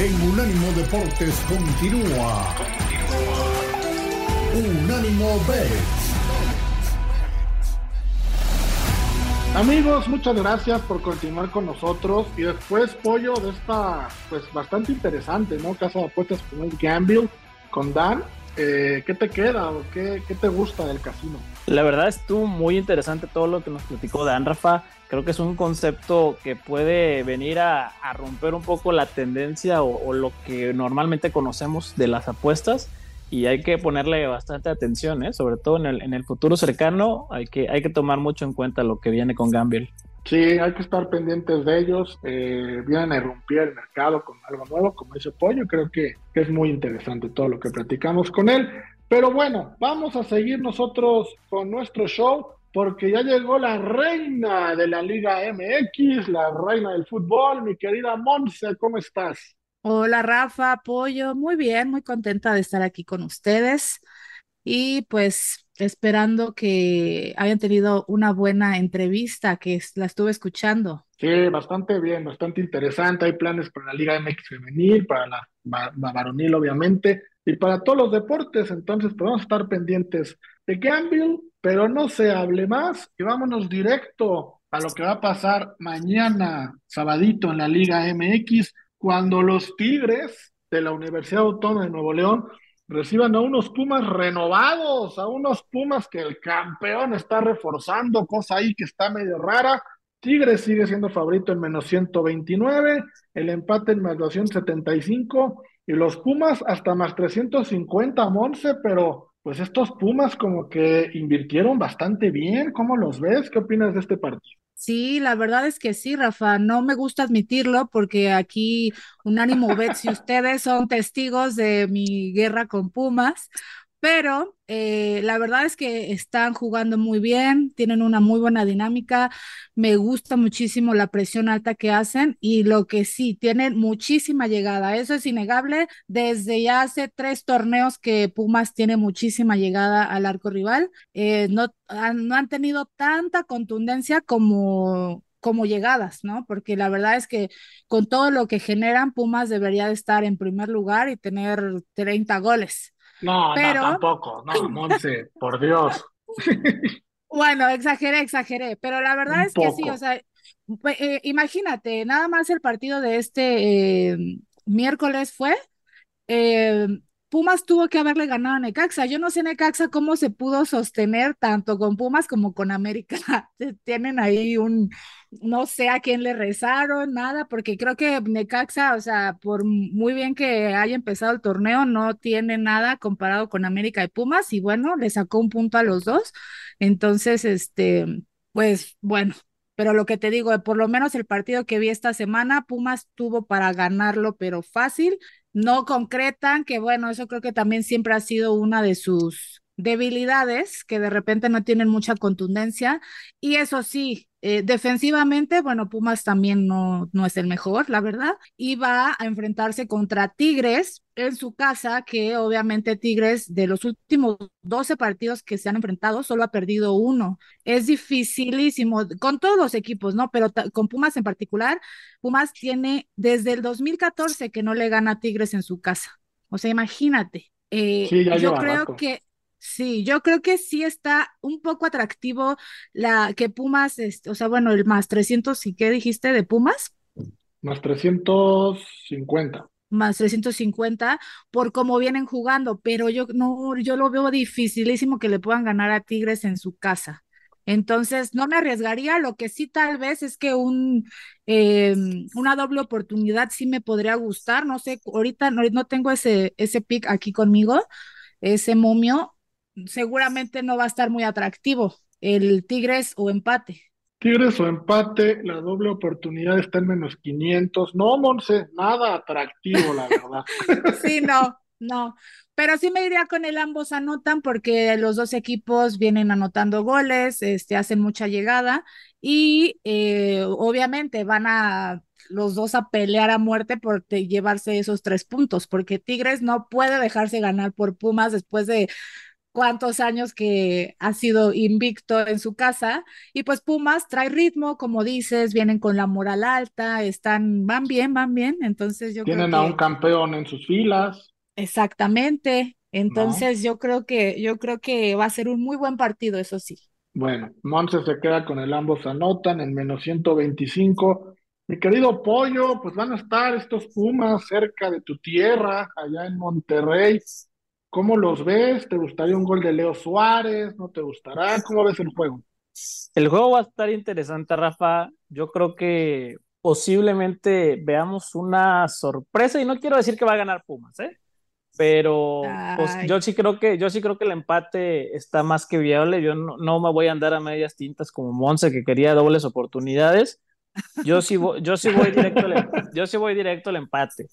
en Unánimo Deportes continúa. Unánimo Bets. Amigos, muchas gracias por continuar con nosotros y después pollo de esta, pues bastante interesante, ¿no? Casa de apuestas con el Gamble, con Dan. Eh, ¿Qué te queda o qué, qué te gusta del casino? La verdad estuvo muy interesante todo lo que nos platicó Dan, Rafa. Creo que es un concepto que puede venir a, a romper un poco la tendencia o, o, lo que normalmente conocemos de las apuestas y hay que ponerle bastante atención, ¿eh? sobre todo en el, en el futuro cercano, hay que, hay que tomar mucho en cuenta lo que viene con Gamble. Sí, hay que estar pendientes de ellos. Eh, vienen a irrumpir el mercado con algo nuevo, como dice Pollo. Creo que, que, es muy interesante todo lo que platicamos con él. Pero bueno, vamos a seguir nosotros con nuestro show porque ya llegó la reina de la Liga MX, la reina del fútbol, mi querida Monse, ¿cómo estás? Hola Rafa, apoyo, muy bien, muy contenta de estar aquí con ustedes y pues esperando que hayan tenido una buena entrevista, que la estuve escuchando. Sí, bastante bien, bastante interesante. Hay planes para la Liga MX femenil, para la, varonil obviamente, y para todos los deportes. Entonces, pues vamos a estar pendientes de Gamble, pero no se hable más y vámonos directo a lo que va a pasar mañana, sabadito, en la Liga MX cuando los Tigres de la Universidad Autónoma de Nuevo León reciban a unos Pumas renovados, a unos Pumas que el campeón está reforzando, cosa ahí que está medio rara. Tigres sigue siendo favorito en menos 129, el empate en más 275 y los Pumas hasta más 350, Monse, pero pues estos Pumas como que invirtieron bastante bien. ¿Cómo los ves? ¿Qué opinas de este partido? Sí, la verdad es que sí, Rafa. No me gusta admitirlo porque aquí Unánimo Bet, si ustedes son testigos de mi guerra con Pumas, pero eh, la verdad es que están jugando muy bien, tienen una muy buena dinámica, me gusta muchísimo la presión alta que hacen y lo que sí, tienen muchísima llegada, eso es innegable, desde ya hace tres torneos que Pumas tiene muchísima llegada al arco rival, eh, no, han, tenido tanta contundencia como como llegadas, ¿no? Porque la verdad es que con todo lo que generan, Pumas debería de estar en primer lugar y tener 30 goles. No, Pero... no, tampoco, no, Monse, por Dios. Bueno, exageré, exageré, pero la verdad Un es poco. que sí, o sea, eh, imagínate, nada más el partido de este eh, miércoles fue, eh, Pumas tuvo que haberle ganado a Necaxa. Yo no sé Necaxa cómo se pudo sostener tanto con Pumas como con América. Tienen ahí un, no sé a quién le rezaron, nada, porque creo que Necaxa, o sea, por muy bien que haya empezado el torneo, no tiene nada comparado con América y Pumas, y bueno, le sacó un punto a los dos. Entonces, este, pues bueno, pero lo que te digo, por lo menos el partido que vi esta semana, Pumas tuvo para ganarlo, pero fácil no concretan, que bueno, eso creo que también siempre ha sido una de sus debilidades, que de repente no tienen mucha contundencia. Y eso sí, eh, defensivamente, bueno, Pumas también no, no es el mejor, la verdad, y va a enfrentarse contra Tigres en su casa, que obviamente Tigres de los últimos 12 partidos que se han enfrentado solo ha perdido uno. Es dificilísimo con todos los equipos, ¿no? Pero con Pumas en particular, Pumas tiene desde el 2014 que no le gana a Tigres en su casa. O sea, imagínate. Eh, sí, yo creo rato. que Sí, yo creo que sí está un poco atractivo la que Pumas, este, o sea, bueno, el más 300, ¿y qué dijiste de Pumas? Más 350. Más 350 por cómo vienen jugando, pero yo no, yo lo veo dificilísimo que le puedan ganar a Tigres en su casa. Entonces, no me arriesgaría. Lo que sí tal vez es que un, eh, una doble oportunidad sí me podría gustar. No sé, ahorita no, no tengo ese, ese pick aquí conmigo, ese momio, seguramente no va a estar muy atractivo el Tigres o empate. Tigres o empate, la doble oportunidad está en menos 500. No, Monse, nada atractivo, la verdad. sí, no, no. Pero sí me iría con el ambos anotan porque los dos equipos vienen anotando goles, este, hacen mucha llegada y eh, obviamente van a los dos a pelear a muerte por llevarse esos tres puntos, porque Tigres no puede dejarse ganar por Pumas después de cuántos años que ha sido invicto en su casa y pues Pumas trae ritmo, como dices, vienen con la moral alta, están, van bien, van bien, entonces yo Tienen creo a un campeón en sus filas. Exactamente, entonces yo creo que yo creo que va a ser un muy buen partido, eso sí. Bueno, Monse se queda con el ambos anotan en menos 125. Mi querido Pollo, pues van a estar estos Pumas cerca de tu tierra, allá en Monterrey. ¿Cómo los ves? ¿Te gustaría un gol de Leo Suárez? ¿No te gustará? ¿Cómo ves el juego? El juego va a estar interesante, Rafa. Yo creo que posiblemente veamos una sorpresa y no quiero decir que va a ganar Pumas, ¿eh? Pero pues, yo sí creo que yo sí creo que el empate está más que viable. Yo no, no me voy a andar a medias tintas como Monse que quería dobles oportunidades. Yo sí voy, yo sí voy directo al, em, yo sí voy directo al empate.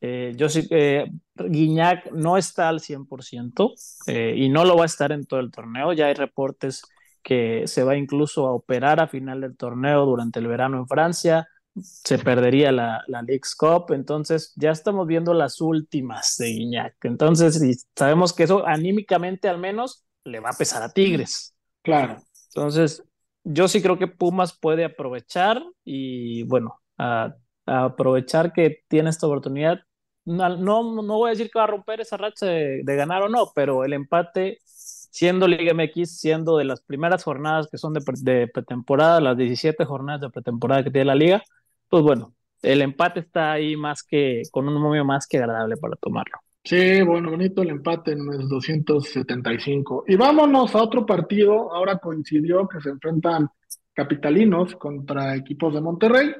Eh, yo sí, eh, Guiñac no está al 100% eh, y no lo va a estar en todo el torneo. Ya hay reportes que se va incluso a operar a final del torneo durante el verano en Francia. Se perdería la, la League's Cup. Entonces, ya estamos viendo las últimas de Guiñac. Entonces, sabemos que eso anímicamente al menos le va a pesar a Tigres. Claro. Entonces, yo sí creo que Pumas puede aprovechar y bueno, a, a aprovechar que tiene esta oportunidad. No, no, no, voy a decir que va a romper esa racha de, ganar o no, pero el empate, siendo Liga MX, siendo de las primeras jornadas que son de, de pretemporada, las 17 jornadas de pretemporada que tiene la liga, pues bueno, el empate está ahí más que, con un momio más que agradable para tomarlo. Sí, bueno, bonito el empate en los 275. Y vámonos a otro partido. Ahora coincidió que se enfrentan capitalinos contra equipos de Monterrey.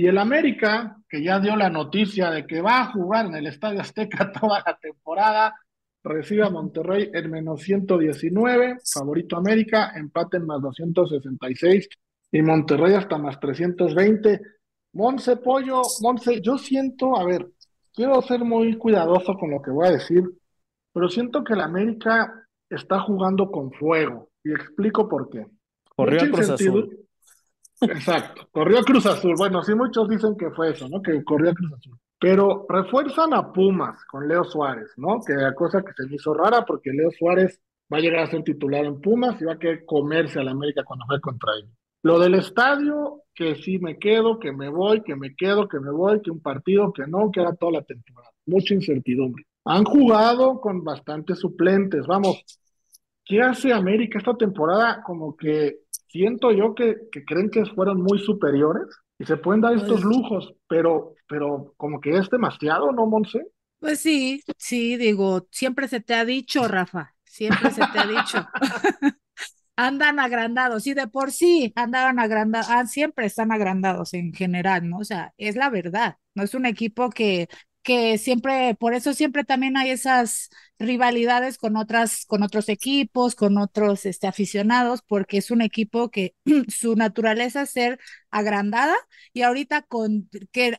Y el América, que ya dio la noticia de que va a jugar en el Estadio Azteca toda la temporada, recibe a Monterrey en menos 119, favorito América, empate en más 266 y Monterrey hasta más 320. Monse Pollo, Monse, yo siento, a ver, quiero ser muy cuidadoso con lo que voy a decir, pero siento que el América está jugando con fuego y explico por qué. Corrió. Exacto, corrió Cruz Azul. Bueno, sí muchos dicen que fue eso, ¿no? Que corrió Cruz Azul. Pero refuerzan a Pumas con Leo Suárez, ¿no? Que la cosa que se me hizo rara porque Leo Suárez va a llegar a ser titular en Pumas y va a querer comerse a la América cuando juegue contra ellos. Lo del estadio, que sí me quedo, que me voy, que me quedo, que me voy, que un partido, que no, que era toda la temporada. Mucha incertidumbre. Han jugado con bastantes suplentes. Vamos, ¿qué hace América esta temporada? Como que siento yo que, que creen que fueron muy superiores y se pueden dar estos lujos, pero, pero como que es demasiado, ¿no, Monse? pues sí, sí, digo, siempre se te ha dicho, Rafa, siempre se te ha dicho. Andan agrandados, y de por sí andaban agrandados, ah, siempre están agrandados en general, ¿no? O sea, es la verdad, no es un equipo que, que siempre, por eso siempre también hay esas rivalidades con otras, con otros equipos, con otros este, aficionados, porque es un equipo que su naturaleza es ser agrandada y ahorita con que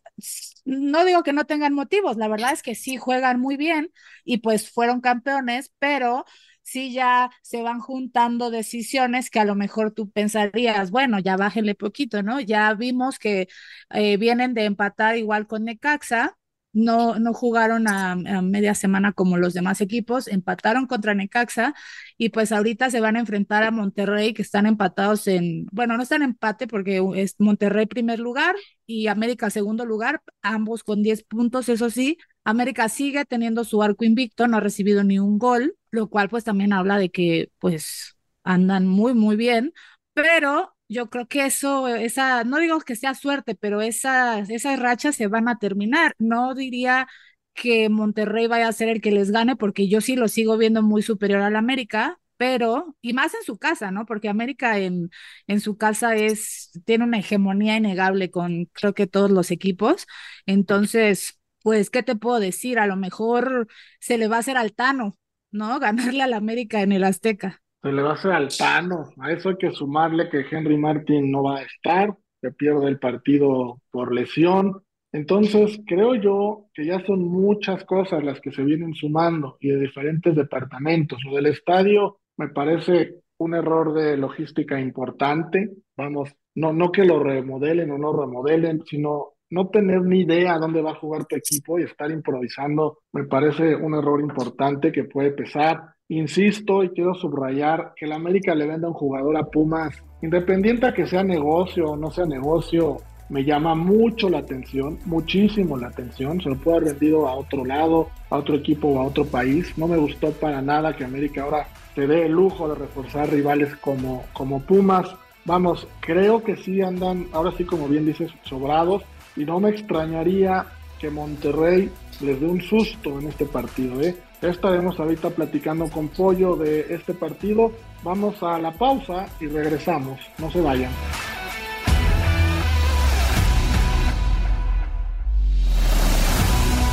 no digo que no tengan motivos, la verdad es que sí juegan muy bien y pues fueron campeones, pero sí ya se van juntando decisiones que a lo mejor tú pensarías, bueno, ya bájenle poquito, ¿no? Ya vimos que eh, vienen de empatar igual con Necaxa, no, no jugaron a, a, media semana como los demás equipos, empataron contra Necaxa y pues ahorita se van a enfrentar a Monterrey que están empatados en, bueno, no están en empate porque es Monterrey primer lugar y América segundo lugar, ambos con 10 puntos, eso sí, América sigue teniendo su arco invicto, no ha recibido ni un gol, lo cual pues también habla de que pues andan muy, muy bien, pero yo creo que eso, esa, no digo que sea suerte, pero esas, esas rachas se van a terminar. No diría que Monterrey vaya a ser el que les gane, porque yo sí lo sigo viendo muy superior al América, pero, y más en su casa, ¿no? Porque América en, en su casa es, tiene una hegemonía innegable con creo que todos los equipos. Entonces, pues, ¿qué te puedo decir? A lo mejor se le va a hacer al Tano, ¿no? Ganarle al América en el Azteca. Se le va a hacer al Tano. A eso hay que sumarle que Henry Martin no va a estar, se pierde el partido por lesión. Entonces, creo yo que ya son muchas cosas las que se vienen sumando y de diferentes departamentos. Lo del estadio me parece un error de logística importante. Vamos, no, no que lo remodelen o no remodelen, sino no tener ni idea dónde va a jugar tu equipo y estar improvisando me parece un error importante que puede pesar. Insisto y quiero subrayar que el América le venda un jugador a Pumas, independiente a que sea negocio o no sea negocio, me llama mucho la atención, muchísimo la atención. Se lo puede haber vendido a otro lado, a otro equipo o a otro país. No me gustó para nada que América ahora se dé el lujo de reforzar rivales como, como Pumas. Vamos, creo que sí andan, ahora sí como bien dices, sobrados. Y no me extrañaría que Monterrey les dé un susto en este partido. ¿eh? Estaremos ahorita platicando con Pollo de este partido. Vamos a la pausa y regresamos. No se vayan.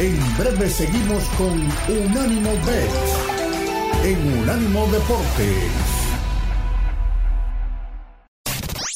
En breve seguimos con Unánimo Bet en Unánimo Deportes.